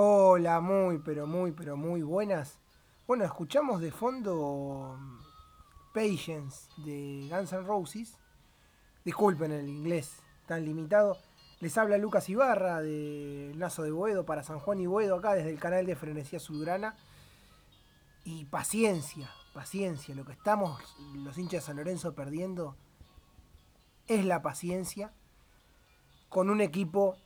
Hola, muy, pero muy, pero muy buenas. Bueno, escuchamos de fondo mm, Patience de Guns N' Roses. Disculpen el inglés tan limitado. Les habla Lucas Ibarra de Lazo de Boedo para San Juan y Boedo acá desde el canal de Frenesía Azulgrana. Y paciencia, paciencia. Lo que estamos los hinchas de San Lorenzo perdiendo es la paciencia con un equipo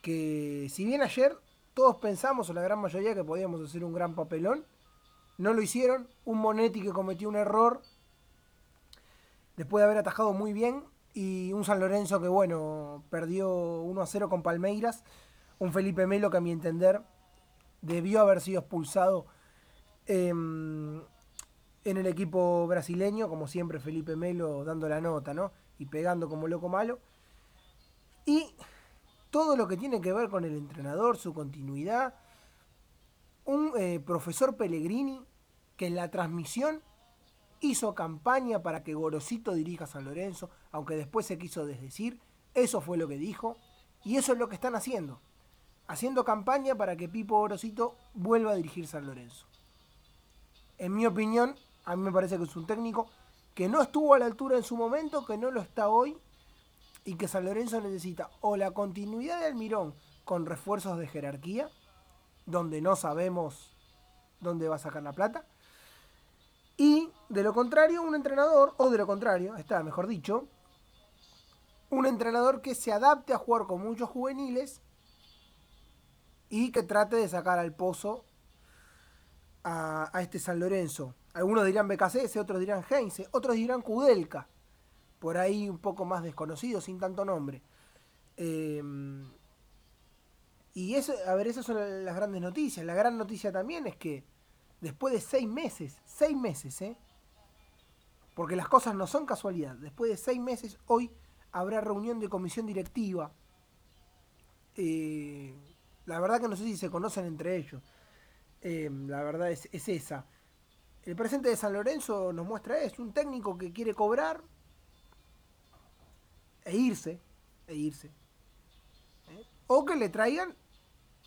que si bien ayer todos pensamos, o la gran mayoría, que podíamos hacer un gran papelón, no lo hicieron. Un Monetti que cometió un error después de haber atajado muy bien y un San Lorenzo que, bueno, perdió 1 a 0 con Palmeiras. Un Felipe Melo que, a mi entender, debió haber sido expulsado em, en el equipo brasileño, como siempre Felipe Melo dando la nota, ¿no? Y pegando como loco malo. Y todo lo que tiene que ver con el entrenador, su continuidad. Un eh, profesor Pellegrini que en la transmisión hizo campaña para que Gorosito dirija a San Lorenzo, aunque después se quiso desdecir, eso fue lo que dijo, y eso es lo que están haciendo, haciendo campaña para que Pipo Gorosito vuelva a dirigir San Lorenzo. En mi opinión, a mí me parece que es un técnico que no estuvo a la altura en su momento, que no lo está hoy, y que San Lorenzo necesita o la continuidad de Almirón con refuerzos de jerarquía, donde no sabemos dónde va a sacar la plata, y de lo contrario, un entrenador, o de lo contrario, está mejor dicho, un entrenador que se adapte a jugar con muchos juveniles y que trate de sacar al pozo a, este San Lorenzo. Algunos dirán BKC, otros dirán Heinze, otros dirán Kudelka. Por ahí un poco más desconocido, sin tanto nombre. Em, y eso, a ver, esas son las grandes noticias. La gran noticia también es que después de seis meses, seis meses, ¿eh? Porque las cosas no son casualidad. Después de seis meses, hoy habrá reunión de comisión directiva. Eh, la verdad que no sé si se conocen entre ellos. Eh, la verdad es, esa. El presente de San Lorenzo nos muestra es un técnico que quiere cobrar e irse, e irse. ¿eh? O que le traigan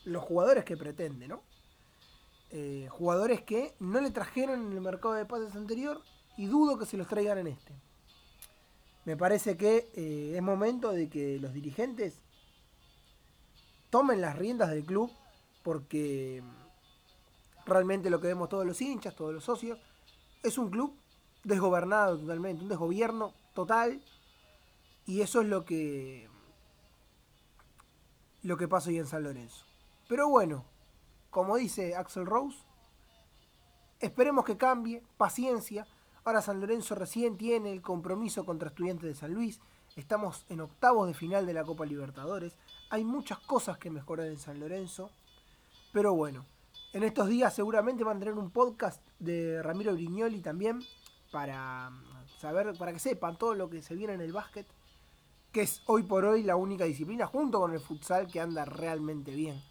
los jugadores que pretende, ¿no? Eh, jugadores que no le trajeron en el mercado de pases anterior y dudo que se los traigan en este. Me parece que eh, es momento de que los dirigentes tomen las riendas del club porque realmente lo que vemos todos los hinchas, todos los socios, es un club desgobernado totalmente, un desgobierno total y eso es lo que lo que pasa hoy en San Lorenzo. Pero bueno, como dice Axel Rose, esperemos que cambie, paciencia. Ahora San Lorenzo recién tiene el compromiso contra Estudiantes de San Luis. Estamos en octavos de final de la Copa Libertadores. Hay muchas cosas que mejorar en San Lorenzo. Pero bueno, en estos días seguramente van a tener un podcast de Ramiro Brignoli también para saber, para que sepan todo lo que se viene en el básquet, que es hoy por hoy la única disciplina junto con el futsal que anda realmente bien.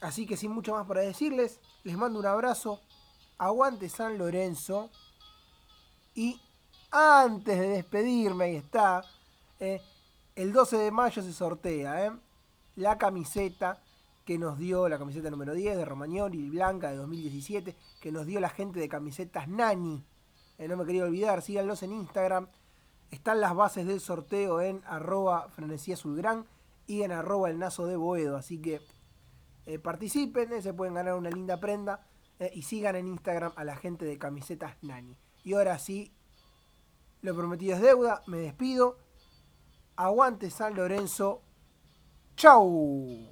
Así que sin mucho más para decirles, les mando un abrazo. Aguante San Lorenzo. Y antes de despedirme, ahí está. Eh, el 12 de mayo se sortea eh, la camiseta que nos dio, la camiseta número 10 de Romagnoli, blanca de 2017, que nos dio la gente de camisetas Nani. Eh, no me quería olvidar, síganlos en Instagram. Están las bases del sorteo en arroba y en arroba el nazo de Boedo. Así que eh, participen, eh, se pueden ganar una linda prenda eh, y sigan en Instagram a la gente de camisetas Nani. Y ahora sí, lo prometido es deuda, me despido. Aguante San Lorenzo. ¡Chau!